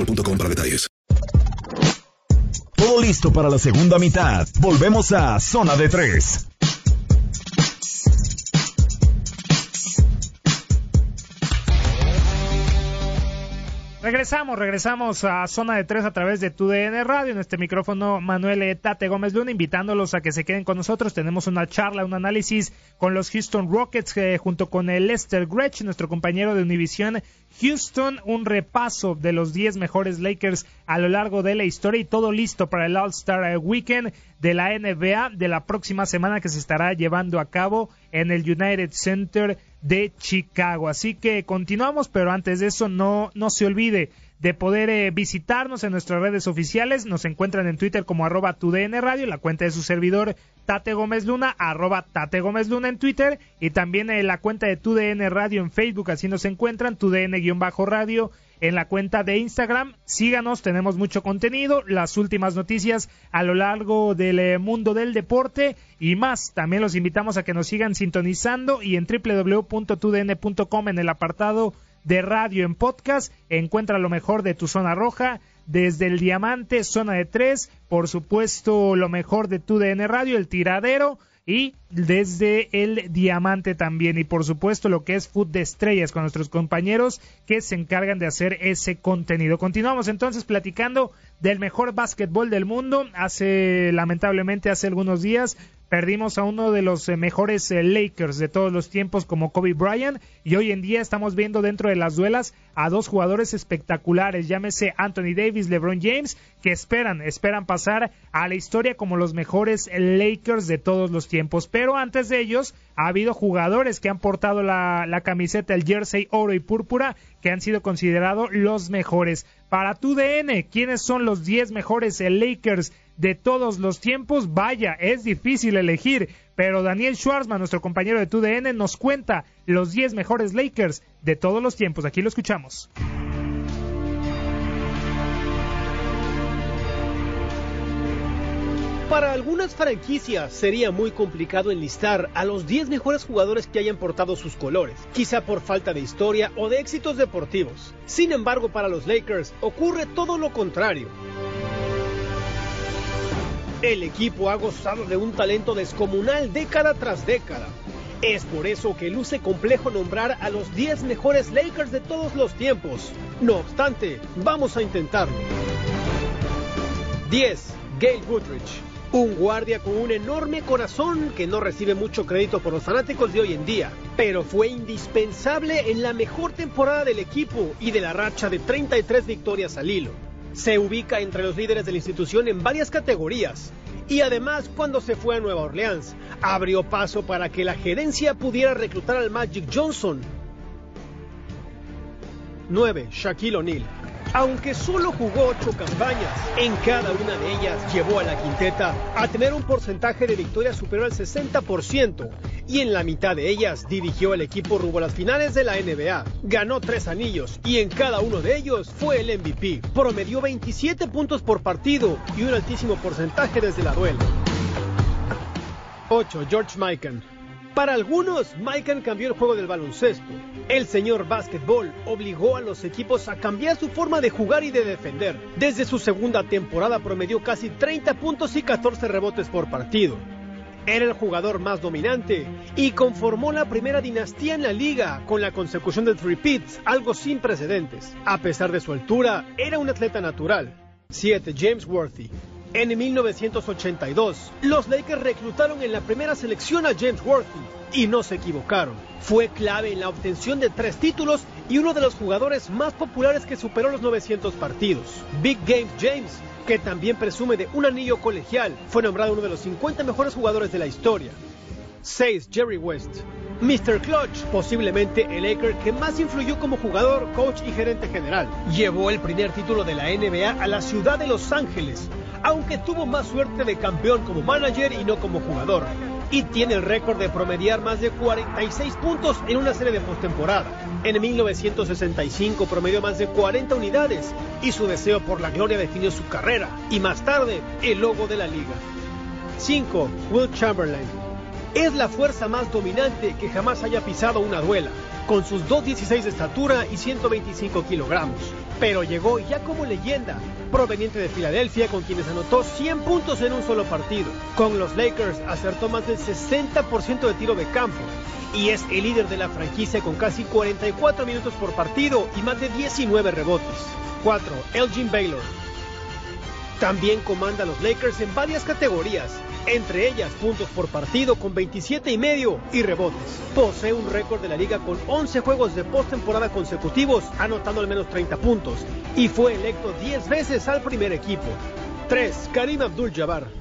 boostmobile.com para detalles. Todo listo para la segunda mitad. Volvemos a Zona de 3. Regresamos, regresamos a Zona de Tres a través de TUDN Radio. En este micrófono, Manuel Tate Gómez Luna, invitándolos a que se queden con nosotros. Tenemos una charla, un análisis con los Houston Rockets eh, junto con el Lester Gretsch, nuestro compañero de Univision Houston. Un repaso de los 10 mejores Lakers a lo largo de la historia y todo listo para el All-Star Weekend de la NBA de la próxima semana que se estará llevando a cabo en el United Center de Chicago. Así que continuamos, pero antes de eso no, no se olvide de poder eh, visitarnos en nuestras redes oficiales. Nos encuentran en Twitter como arroba Radio, la cuenta de su servidor Tate Gómez Luna, arroba Tate Gómez Luna en Twitter y también en la cuenta de TUDN Radio en Facebook, así nos encuentran, TUDN-radio en la cuenta de Instagram. Síganos, tenemos mucho contenido, las últimas noticias a lo largo del eh, mundo del deporte y más. También los invitamos a que nos sigan sintonizando y en www.tudn.com en el apartado de radio en podcast encuentra lo mejor de tu zona roja. Desde el diamante, zona de tres, por supuesto lo mejor de tu DN Radio, el tiradero, y desde el diamante también y por supuesto lo que es Food de Estrellas con nuestros compañeros que se encargan de hacer ese contenido. Continuamos entonces platicando del mejor básquetbol del mundo. Hace lamentablemente hace algunos días perdimos a uno de los eh, mejores eh, Lakers de todos los tiempos como Kobe Bryant y hoy en día estamos viendo dentro de las duelas a dos jugadores espectaculares, llámese Anthony Davis, LeBron James, que esperan, esperan pasar a la historia como los mejores Lakers de todos los tiempos. Pero antes de ellos ha habido jugadores que han portado la, la camiseta, el jersey oro y púrpura, que han sido considerados los mejores. Para tu DN, ¿quiénes son los 10 mejores Lakers de todos los tiempos? Vaya, es difícil elegir, pero Daniel Schwarzman, nuestro compañero de TUDN, nos cuenta los 10 mejores Lakers de todos los tiempos. Aquí lo escuchamos. Para algunas franquicias sería muy complicado enlistar a los 10 mejores jugadores que hayan portado sus colores, quizá por falta de historia o de éxitos deportivos. Sin embargo, para los Lakers ocurre todo lo contrario. El equipo ha gozado de un talento descomunal década tras década. Es por eso que luce complejo nombrar a los 10 mejores Lakers de todos los tiempos. No obstante, vamos a intentarlo. 10. Gail Goodrich. Un guardia con un enorme corazón que no recibe mucho crédito por los fanáticos de hoy en día, pero fue indispensable en la mejor temporada del equipo y de la racha de 33 victorias al hilo. Se ubica entre los líderes de la institución en varias categorías, y además cuando se fue a Nueva Orleans, abrió paso para que la gerencia pudiera reclutar al Magic Johnson. 9. Shaquille O'Neal. Aunque solo jugó ocho campañas, en cada una de ellas llevó a la quinteta a tener un porcentaje de victorias superior al 60% y en la mitad de ellas dirigió al equipo rumbo a las finales de la NBA. Ganó tres anillos y en cada uno de ellos fue el MVP. Promedió 27 puntos por partido y un altísimo porcentaje desde la duela. 8. George Mikan. Para algunos, Mikan cambió el juego del baloncesto. El señor básquetbol obligó a los equipos a cambiar su forma de jugar y de defender. Desde su segunda temporada promedió casi 30 puntos y 14 rebotes por partido. Era el jugador más dominante y conformó la primera dinastía en la liga con la consecución de repeats, algo sin precedentes. A pesar de su altura, era un atleta natural. 7. James Worthy. En 1982, los Lakers reclutaron en la primera selección a James Worthy y no se equivocaron. Fue clave en la obtención de tres títulos y uno de los jugadores más populares que superó los 900 partidos. Big Game James, que también presume de un anillo colegial, fue nombrado uno de los 50 mejores jugadores de la historia. 6. Jerry West. Mr. Clutch, posiblemente el Laker que más influyó como jugador, coach y gerente general. Llevó el primer título de la NBA a la ciudad de Los Ángeles, aunque tuvo más suerte de campeón como manager y no como jugador. Y tiene el récord de promediar más de 46 puntos en una serie de postemporada. En 1965 promedió más de 40 unidades y su deseo por la gloria definió su carrera y más tarde el logo de la liga. 5. Will Chamberlain es la fuerza más dominante que jamás haya pisado una duela, con sus 2.16 de estatura y 125 kilogramos. Pero llegó ya como leyenda, proveniente de Filadelfia, con quienes anotó 100 puntos en un solo partido. Con los Lakers acertó más del 60% de tiro de campo y es el líder de la franquicia con casi 44 minutos por partido y más de 19 rebotes. 4. Elgin Baylor. También comanda a los Lakers en varias categorías, entre ellas puntos por partido con 27 y medio y rebotes. Posee un récord de la liga con 11 juegos de postemporada consecutivos, anotando al menos 30 puntos, y fue electo 10 veces al primer equipo. 3. Karim Abdul-Jabbar.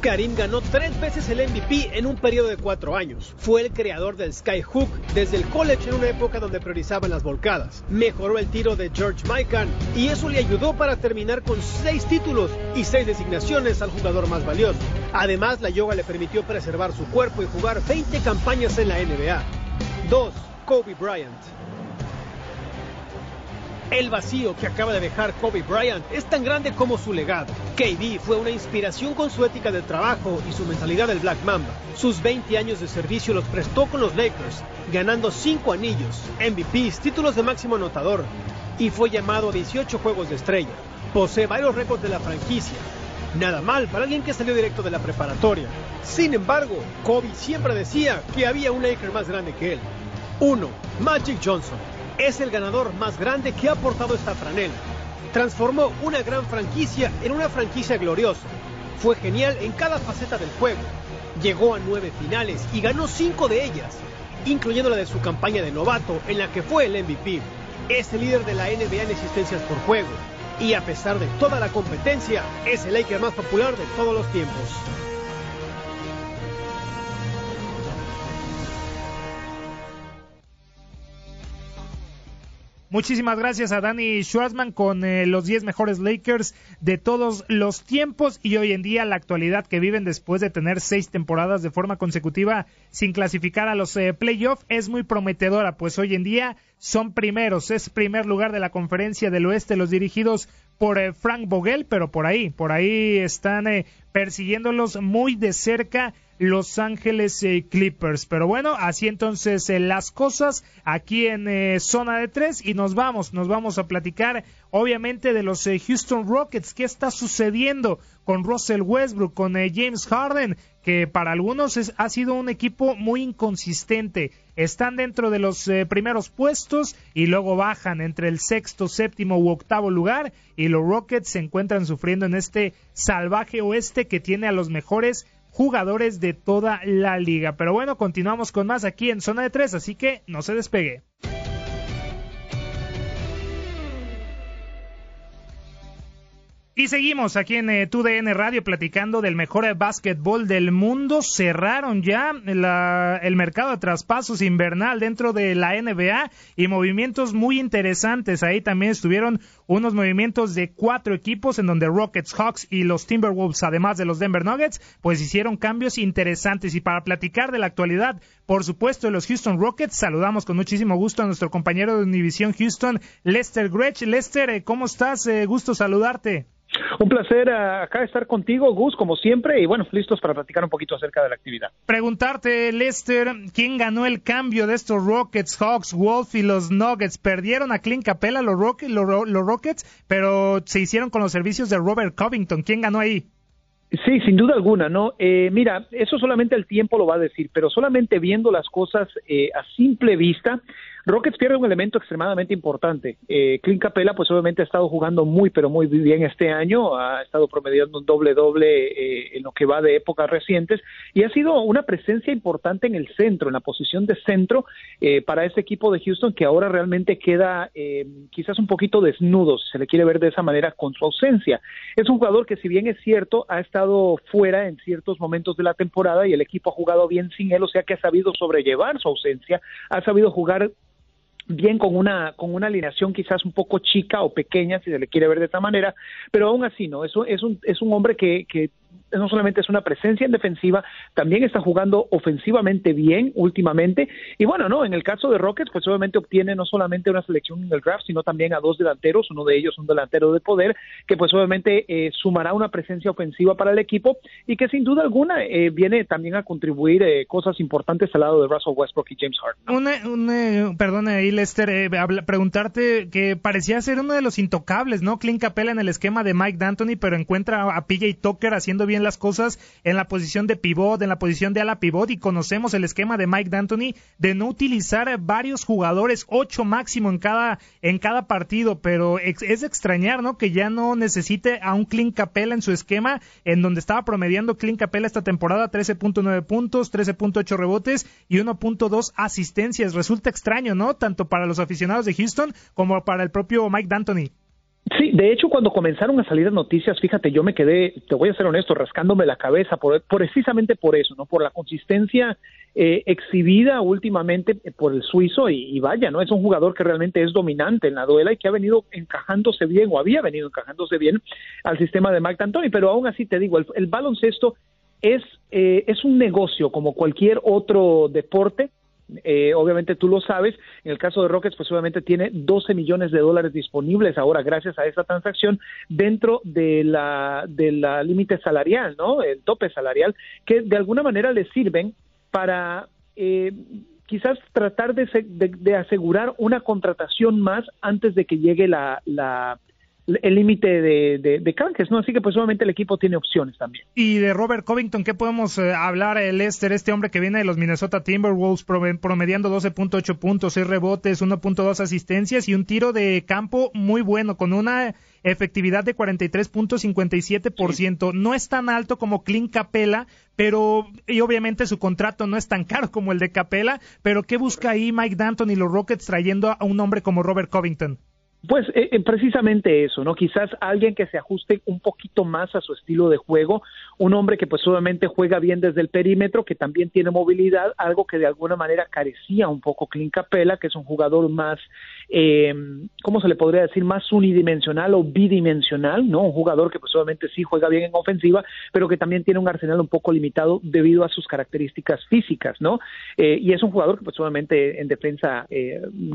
Karim ganó tres veces el MVP en un periodo de cuatro años. Fue el creador del Skyhook desde el college en una época donde priorizaban las volcadas. Mejoró el tiro de George Mikan y eso le ayudó para terminar con seis títulos y seis designaciones al jugador más valioso. Además, la yoga le permitió preservar su cuerpo y jugar 20 campañas en la NBA. 2. Kobe Bryant. El vacío que acaba de dejar Kobe Bryant es tan grande como su legado. KD fue una inspiración con su ética de trabajo y su mentalidad del Black Mamba. Sus 20 años de servicio los prestó con los Lakers, ganando 5 anillos, MVPs, títulos de máximo anotador, y fue llamado a 18 juegos de estrella. Posee varios récords de la franquicia. Nada mal para alguien que salió directo de la preparatoria. Sin embargo, Kobe siempre decía que había un Laker más grande que él. 1. Magic Johnson es el ganador más grande que ha aportado esta franela. Transformó una gran franquicia en una franquicia gloriosa. Fue genial en cada faceta del juego. Llegó a nueve finales y ganó cinco de ellas, incluyendo la de su campaña de novato en la que fue el MVP. Es el líder de la NBA en existencias por juego y a pesar de toda la competencia, es el Laker más popular de todos los tiempos. Muchísimas gracias a Danny Schwarzman con eh, los 10 mejores Lakers de todos los tiempos y hoy en día la actualidad que viven después de tener seis temporadas de forma consecutiva sin clasificar a los eh, playoffs es muy prometedora, pues hoy en día son primeros, es primer lugar de la conferencia del oeste, los dirigidos por eh, Frank Vogel, pero por ahí, por ahí están persiguiéndolos muy de cerca Los Ángeles eh, Clippers. Pero bueno, así entonces eh, las cosas aquí en eh, zona de tres y nos vamos, nos vamos a platicar obviamente de los Houston Rockets, qué está sucediendo con Russell Westbrook, con James Harden, que para algunos ha sido un equipo muy inconsistente. Están dentro de los primeros puestos y luego bajan entre el sexto, séptimo u octavo lugar y los Rockets se encuentran sufriendo en este salvaje oeste que tiene a los mejores jugadores de toda la liga. Pero bueno, continuamos con más aquí en zona de tres, así que no se despegue. Y seguimos aquí en eh, TUDN Radio platicando del mejor básquetbol del mundo. Cerraron ya el mercado de traspasos invernal dentro de la NBA y movimientos muy interesantes. Ahí también estuvieron unos movimientos de cuatro equipos en donde Rockets, Hawks y los Timberwolves, además de los Denver Nuggets, pues hicieron cambios interesantes. Y para platicar de la actualidad, por supuesto, de los Houston Rockets, saludamos con muchísimo gusto a nuestro compañero de Univision Houston, Lester Gretsch. Lester, eh, ¿cómo estás? Eh, gusto saludarte. Un placer eh, acá estar contigo, Gus, como siempre, y bueno, listos para platicar un poquito acerca de la actividad. Preguntarte, Lester, ¿quién ganó el cambio de estos Rockets, Hawks, Wolf y los Nuggets? Perdieron a Clint Capella los, Rockets, los, Rockets, pero se hicieron con los servicios de Robert Covington. ¿Quién ganó ahí? Sí, sin duda alguna, ¿no? Eh, mira, eso solamente el tiempo lo va a decir, pero solamente viendo las cosas eh, a simple vista, Rockets pierde un elemento extremadamente importante. Eh, Clint Capella, pues obviamente ha estado jugando muy, pero muy bien este año, ha estado promediando un doble-doble eh, en lo que va de épocas recientes y ha sido una presencia importante en el centro, en la posición de centro eh, para este equipo de Houston que ahora realmente queda eh, quizás un poquito desnudo, si se le quiere ver de esa manera, con su ausencia. Es un jugador que, si bien es cierto, ha estado fuera en ciertos momentos de la temporada y el equipo ha jugado bien sin él, o sea que ha sabido sobrellevar su ausencia, ha sabido jugar bien con una con una alineación quizás un poco chica o pequeña si se le quiere ver de esta manera pero aún así no eso es un es un hombre que, que no solamente es una presencia en defensiva, también está jugando ofensivamente bien últimamente. Y bueno, no, en el caso de Rockets, pues obviamente obtiene no solamente una selección en el draft, sino también a dos delanteros, uno de ellos un delantero de poder, que pues obviamente eh, sumará una presencia ofensiva para el equipo y que sin duda alguna eh, viene también a contribuir eh, cosas importantes al lado de Russell Westbrook y James Harden. Un, perdón ahí, Lester, preguntarte que parecía ser uno de los intocables, ¿no? Clint Capella en el esquema de Mike D'Antoni, pero encuentra a PJ Tucker haciendo bien las cosas en la posición de pivot, en la posición de ala pivot y conocemos el esquema de Mike D'Antoni de no utilizar varios jugadores, ocho máximo en cada en cada partido, pero es, extrañar, ¿no? Que ya no necesite a un Clint Capella en su esquema, en donde estaba promediando Clint Capella esta temporada 13.9 puntos, 13.8 rebotes y 1.2 asistencias. Resulta extraño, ¿no? Tanto para los aficionados de Houston como para el propio Mike D'Antoni. Sí, de hecho, cuando comenzaron a salir noticias, fíjate, yo me quedé, te voy a ser honesto, rascándome la cabeza, por, precisamente por eso, ¿no? Por la consistencia eh, exhibida últimamente por el suizo y, vaya, ¿no? Es un jugador que realmente es dominante en la duela y que ha venido encajándose bien o había venido encajándose bien al sistema de Mike D'Antoni, pero aún así te digo, el, baloncesto es, eh, es un negocio como cualquier otro deporte eh, obviamente tú lo sabes, en el caso de Rockets, pues obviamente tiene 12 millones de dólares disponibles ahora gracias a esta transacción dentro de la de la límite salarial, ¿no? El tope salarial, que de alguna manera le sirven para eh, quizás tratar de, de, asegurar una contratación más antes de que llegue la, la, el límite de, de, canjes, ¿no? Así que pues obviamente el equipo tiene opciones también. Y de Robert Covington, ¿qué podemos eh, hablar, el Lester, este hombre que viene de los Minnesota Timberwolves promediando 12.8 puntos, 6 rebotes, 1.2 asistencias y un tiro de campo muy bueno, con una efectividad de 43.57%. No es tan alto como Clint Capela, pero y obviamente su contrato no es tan caro como el de Capela, pero ¿qué busca ahí Mike Danton y los Rockets trayendo a un hombre como Robert Covington? Pues eh, eh, precisamente eso, ¿no? Quizás alguien que se ajuste un poquito más a su estilo de juego, un hombre que pues obviamente juega bien desde el perímetro, que también tiene movilidad, algo que de alguna manera carecía un poco Clint Capella, que es un jugador más, eh, ¿cómo se le podría decir? Más unidimensional o bidimensional, ¿no? Un jugador que pues obviamente sí juega bien en ofensiva, pero que también tiene un arsenal un poco limitado debido a sus características físicas, ¿no? Eh, y es un jugador que pues obviamente en defensa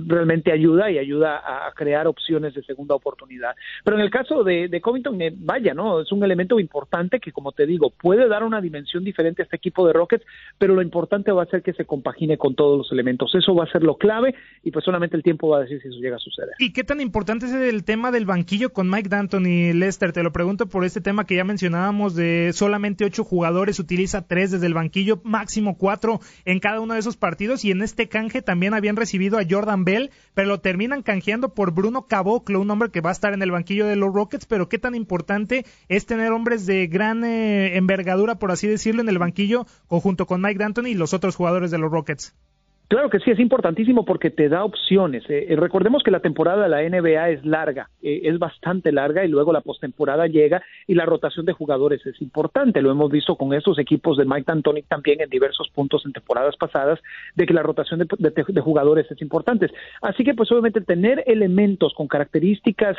realmente ayuda y ayuda a crear opciones de segunda oportunidad. Pero en el caso de, Covington, eh, vaya, ¿no? Es un elemento importante que, como te digo, puede dar una dimensión diferente a este equipo de Rockets, pero lo importante va a ser que se compagine con todos los elementos. Eso va a ser lo clave y pues solamente el tiempo va a decir si eso llega a suceder. ¿Y qué tan importante es el tema del banquillo con Mike Danton y Lester? Te lo pregunto por este tema que ya mencionábamos de solamente ocho jugadores, utiliza tres desde el banquillo, máximo cuatro en cada uno de esos partidos y en este canje también habían recibido a Jordan Bell, pero lo terminan canjeando por Bruno Caboclo, un hombre que va a estar en el banquillo de los Rockets, pero qué tan importante es tener hombres de gran eh, envergadura, por así decirlo, en el banquillo, conjunto con Mike D'Antoni y los otros jugadores de los Rockets. Claro que sí, es importantísimo porque te da opciones. Eh, eh, recordemos que la temporada de la NBA es larga, eh, es bastante larga y luego la postemporada llega y la rotación de jugadores es importante. Lo hemos visto con estos equipos de Mike D'Antoni también en diversos puntos en temporadas pasadas, de que la rotación de, jugadores es importante. Así que pues obviamente tener elementos con características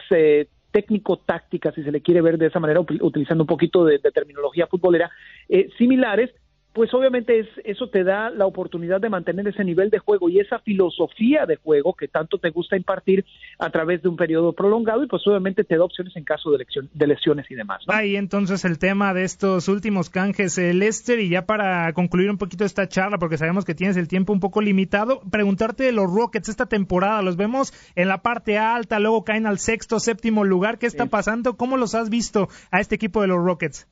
técnico-tácticas, si se le quiere ver de esa manera, utilizando un poquito de, terminología futbolera, similares, pues obviamente es, eso te da la oportunidad de mantener ese nivel de juego y esa filosofía de juego que tanto te gusta impartir a través de un periodo prolongado y pues obviamente te da opciones en caso de, de lesiones y demás. Ahí entonces el tema de estos últimos canjes, el Lester, y ya para concluir un poquito esta charla, porque sabemos que tienes el tiempo un poco limitado, preguntarte de los Rockets esta temporada, los vemos en la parte alta, luego caen al sexto, séptimo lugar, ¿qué está pasando? ¿Cómo los has visto a este equipo de los Rockets?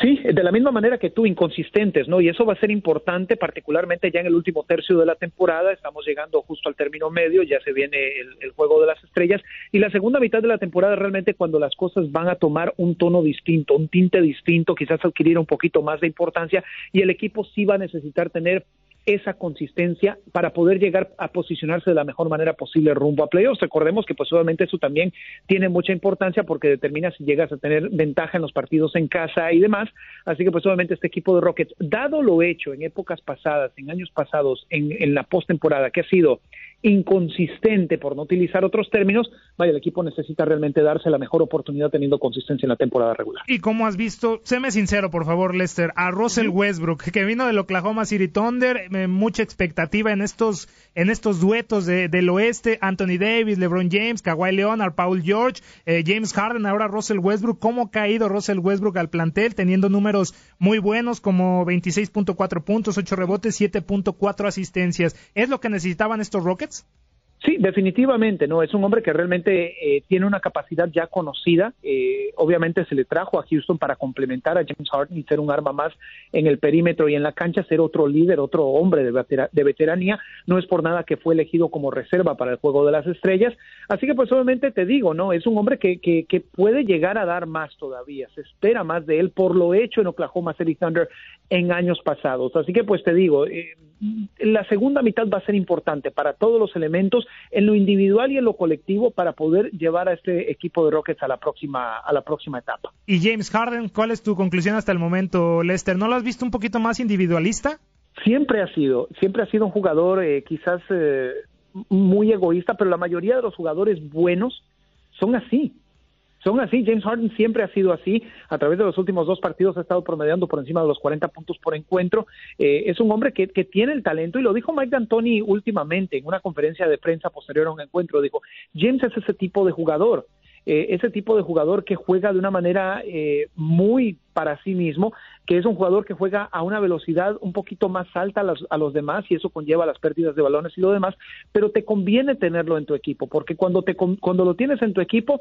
Sí, de la misma manera que tú, inconsistentes, ¿no? Y eso va a ser importante, particularmente ya en el último tercio de la temporada. Estamos llegando justo al término medio, ya se viene el, juego de las estrellas. Y la segunda mitad de la temporada, realmente, cuando las cosas van a tomar un tono distinto, un tinte distinto, quizás adquirir un poquito más de importancia, y el equipo sí va a necesitar tener esa consistencia para poder llegar a posicionarse de la mejor manera posible rumbo a playoffs. Recordemos que pues obviamente eso también tiene mucha importancia porque determina si llegas a tener ventaja en los partidos en casa y demás. Así que pues obviamente este equipo de Rockets, dado lo hecho en épocas pasadas, en años pasados, en, en la postemporada, que ha sido inconsistente, por no utilizar otros términos, vaya, el equipo necesita realmente darse la mejor oportunidad teniendo consistencia en la temporada regular. Y como has visto, séme sincero, por favor, Lester, a Russell Westbrook, que vino del Oklahoma City Thunder, eh, mucha expectativa en estos, en estos duetos del oeste, Anthony Davis, LeBron James, Kawhi Leonard, Paul George, eh, James Harden, ahora Russell Westbrook, ¿cómo ha caído Russell Westbrook al plantel, teniendo números muy buenos como 26.4 puntos, 8 rebotes, 7.4 asistencias? ¿Es lo que necesitaban estos Rockets? Sí, definitivamente, no. Es un hombre que realmente eh, tiene una capacidad ya conocida. Eh, obviamente se le trajo a Houston para complementar a James Harden y ser un arma más en el perímetro y en la cancha, ser otro líder, otro hombre de, veteranía. No es por nada que fue elegido como reserva para el juego de las estrellas. Así que, pues, obviamente te digo, no. Es un hombre que, que, que puede llegar a dar más todavía. Se espera más de él por lo hecho en Oklahoma City Thunder en años pasados. Así que, pues, te digo. Eh, la segunda mitad va a ser importante para todos los elementos en lo individual y en lo colectivo para poder llevar a este equipo de Rockets a la próxima a la próxima etapa. Y James Harden, ¿cuál es tu conclusión hasta el momento, Lester? ¿No lo has visto un poquito más individualista? Siempre ha sido, siempre ha sido un jugador eh, quizás eh, muy egoísta, pero la mayoría de los jugadores buenos son así son así. James Harden siempre ha sido así. A través de los últimos dos partidos ha estado promediando por encima de los 40 puntos por encuentro. Eh, es un hombre que, que, tiene el talento y lo dijo Mike D'Antoni últimamente en una conferencia de prensa posterior a un encuentro. Dijo, James es ese tipo de jugador. Eh, ese tipo de jugador que juega de una manera eh, muy para sí mismo, que es un jugador que juega a una velocidad un poquito más alta a los, a los, demás y eso conlleva las pérdidas de balones y lo demás, pero te conviene tenerlo en tu equipo, porque cuando, te, cuando lo tienes en tu equipo,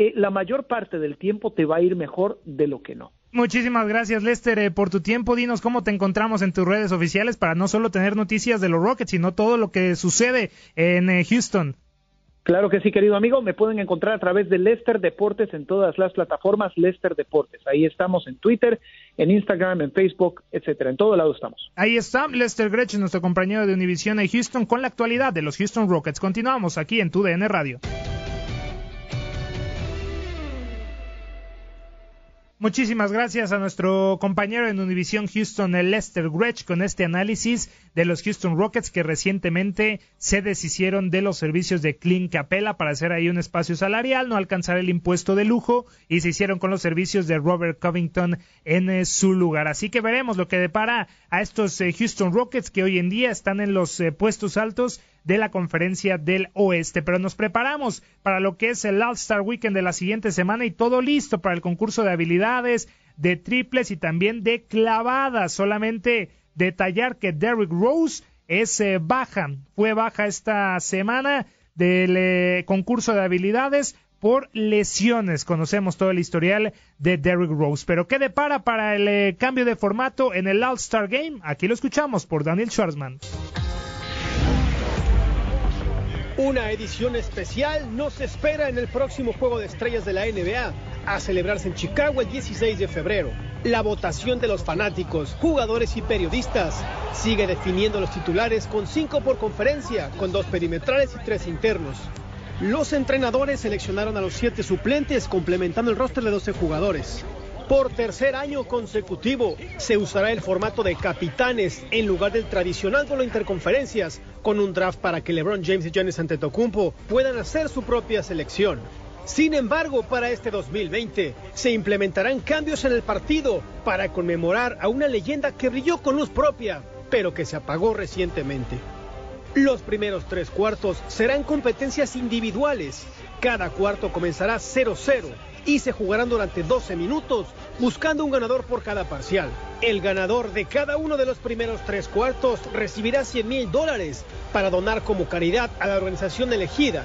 eh, la mayor parte del tiempo te va a ir mejor de lo que no. Muchísimas gracias, Lester, eh, por tu tiempo. Dinos cómo te encontramos en tus redes oficiales para no solo tener noticias de los Rockets, sino todo lo que sucede en eh, Houston. Claro que sí, querido amigo. Me pueden encontrar a través de Lester Deportes en todas las plataformas Lester Deportes. Ahí estamos en Twitter, en Instagram, en Facebook, etcétera. En todo lado estamos. Ahí está Lester Gretchen, nuestro compañero de Univision en Houston, con la actualidad de los Houston Rockets. Continuamos aquí en TUDN Radio. Muchísimas gracias a nuestro compañero en Univision Houston, el Lester Gretsch, con este análisis de los Houston Rockets que recientemente se deshicieron de los servicios de Clint Capella para hacer ahí un espacio salarial, no alcanzar el impuesto de lujo y se hicieron con los servicios de Robert Covington en eh, su lugar. Así que veremos lo que depara a estos eh, Houston Rockets que hoy en día están en los eh, puestos altos de la conferencia del oeste. Pero nos preparamos para lo que es el All-Star Weekend de la siguiente semana y todo listo para el concurso de habilidades, de triples y también de clavadas. Solamente detallar que Derrick Rose es eh, baja, fue baja esta semana del eh, concurso de habilidades por lesiones. Conocemos todo el historial de Derrick Rose. Pero ¿qué depara para el eh, cambio de formato en el All-Star Game? Aquí lo escuchamos por Daniel Schwarzman. Una edición especial nos espera en el próximo Juego de Estrellas de la NBA, a celebrarse en Chicago el 16 de febrero. La votación de los fanáticos, jugadores y periodistas sigue definiendo los titulares con cinco por conferencia, con dos perimetrales y tres internos. Los entrenadores seleccionaron a los siete suplentes, complementando el roster de 12 jugadores. Por tercer año consecutivo se usará el formato de capitanes en lugar del tradicional de interconferencias, con un draft para que LeBron James y Giannis Antetokounmpo puedan hacer su propia selección. Sin embargo, para este 2020 se implementarán cambios en el partido para conmemorar a una leyenda que brilló con luz propia, pero que se apagó recientemente. Los primeros tres cuartos serán competencias individuales. Cada cuarto comenzará 0-0 y se jugarán durante 12 minutos, buscando un ganador por cada parcial. El ganador de cada uno de los primeros tres cuartos recibirá 100 mil dólares para donar como caridad a la organización elegida.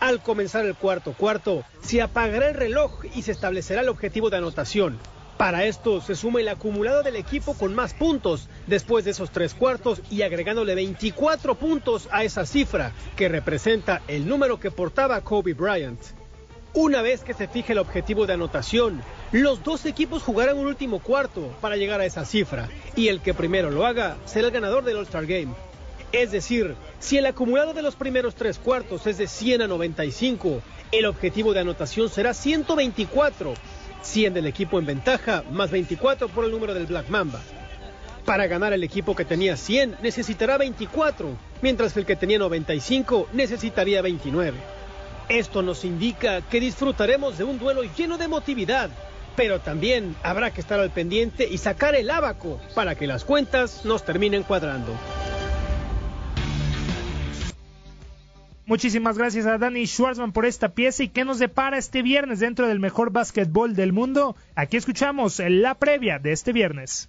Al comenzar el cuarto cuarto, se apagará el reloj y se establecerá el objetivo de anotación. Para esto se suma el acumulado del equipo con más puntos después de esos tres cuartos y agregándole 24 puntos a esa cifra que representa el número que portaba Kobe Bryant. Una vez que se fije el objetivo de anotación, los dos equipos jugarán un último cuarto para llegar a esa cifra y el que primero lo haga será el ganador del All-Star Game. Es decir, si el acumulado de los primeros tres cuartos es de 100 a 95, el objetivo de anotación será 124 100 del equipo en ventaja, más 24 por el número del Black Mamba. Para ganar el equipo que tenía 100 necesitará 24, mientras que el que tenía 95 necesitaría 29. Esto nos indica que disfrutaremos de un duelo lleno de emotividad, pero también habrá que estar al pendiente y sacar el abaco para que las cuentas nos terminen cuadrando. Muchísimas gracias a Danny Schwarzman por esta pieza y que nos depara este viernes dentro del mejor básquetbol del mundo. Aquí escuchamos la previa de este viernes.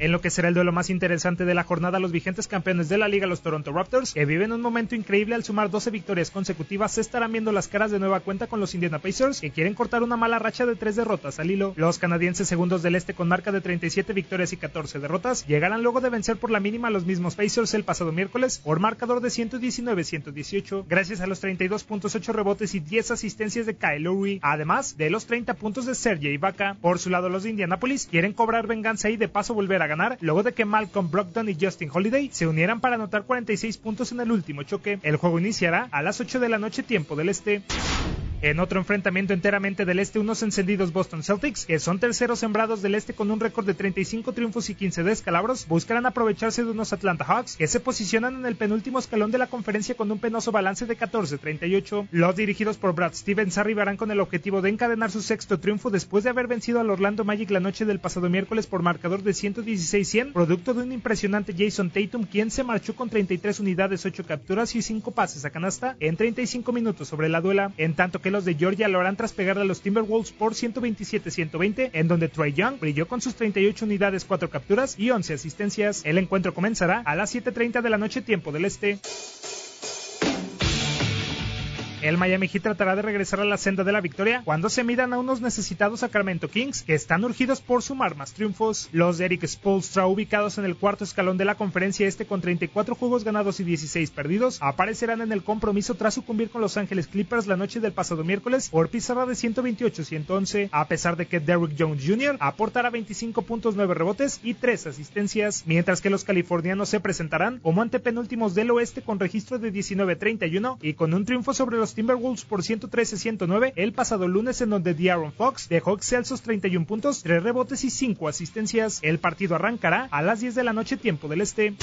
En lo que será el duelo más interesante de la jornada, los vigentes campeones de la liga, los Toronto Raptors, que viven un momento increíble al sumar 12 victorias consecutivas, se estarán viendo las caras de nueva cuenta con los Indiana Pacers, que quieren cortar una mala racha de tres derrotas al hilo. Los canadienses segundos del este con marca de 37 victorias y 14 derrotas, llegarán luego de vencer por la mínima a los mismos Pacers el pasado miércoles por marcador de 119-118, gracias a los 32.8 rebotes y 10 asistencias de Kyle Lowry, además de los 30 puntos de Sergey Ibaka. Por su lado, los de Indianapolis quieren cobrar venganza y de paso volver a ganar luego de que Malcolm Brogdon y Justin Holiday se unieran para anotar 46 puntos en el último choque. El juego iniciará a las 8 de la noche tiempo del este. En otro enfrentamiento enteramente del este, unos encendidos Boston Celtics, que son terceros sembrados del este con un récord de 35 triunfos y 15 descalabros, buscarán aprovecharse de unos Atlanta Hawks que se posicionan en el penúltimo escalón de la conferencia con un penoso balance de 14-38. Los dirigidos por Brad Stevens arribarán con el objetivo de encadenar su sexto triunfo después de haber vencido al Orlando Magic la noche del pasado miércoles por marcador de 116-100, producto de un impresionante Jason Tatum, quien se marchó con 33 unidades, 8 capturas y 5 pases a canasta en 35 minutos sobre la duela, en tanto que los de Georgia lo harán tras pegarle a los Timberwolves por 127-120, en donde Trey Young brilló con sus 38 unidades, 4 capturas y 11 asistencias. El encuentro comenzará a las 7.30 de la noche tiempo del este. El Miami Heat tratará de regresar a la senda de la victoria cuando se midan a unos necesitados Sacramento Kings que están urgidos por sumar más triunfos. Los Eric Spolstra, ubicados en el cuarto escalón de la conferencia este con 34 juegos ganados y 16 perdidos, aparecerán en el compromiso tras sucumbir con Los Ángeles Clippers la noche del pasado miércoles por pizarra de 128-111, a pesar de que Derrick Jones Jr. aportará 25 puntos, 9 rebotes y 3 asistencias, mientras que los californianos se presentarán como antepenúltimos del oeste con registro de 19-31 y con un triunfo sobre los Timberwolves por 113-109 el pasado lunes en donde De'Aaron Fox dejó excelsos 31 puntos, 3 rebotes y 5 asistencias. El partido arrancará a las 10 de la noche tiempo del este.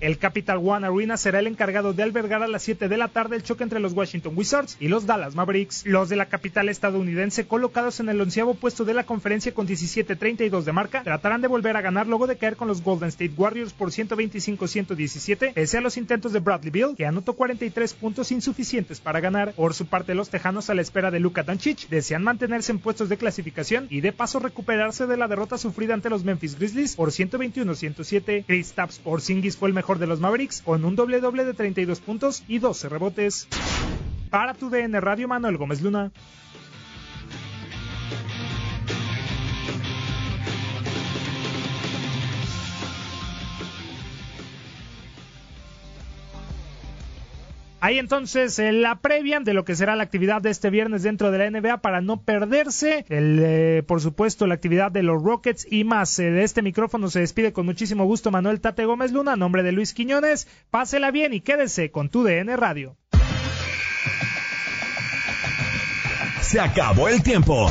El Capital One Arena será el encargado de albergar a las 7 de la tarde el choque entre los Washington Wizards y los Dallas Mavericks. Los de la capital estadounidense, colocados en el onceavo puesto de la conferencia con 17-32 de marca, tratarán de volver a ganar luego de caer con los Golden State Warriors por 125-117, pese a los intentos de Bradley Bill, que anotó 43 puntos insuficientes para ganar. Por su parte, los tejanos a la espera de Luka Doncic desean mantenerse en puestos de clasificación y de paso recuperarse de la derrota sufrida ante los Memphis Grizzlies por 121-107. Chris Tapps Porzingis fue el mejor de los Mavericks con un doble doble de 32 puntos y 12 rebotes. Para tu DN Radio Manuel Gómez Luna. Ahí entonces eh, la previa de lo que será la actividad de este viernes dentro de la NBA para no perderse, eh, por supuesto, la actividad de los Rockets y más. Eh, de este micrófono se despide con muchísimo gusto Manuel Tate Gómez Luna, a nombre de Luis Quiñones. Pásela bien y quédese con tu DN Radio. Se acabó el tiempo.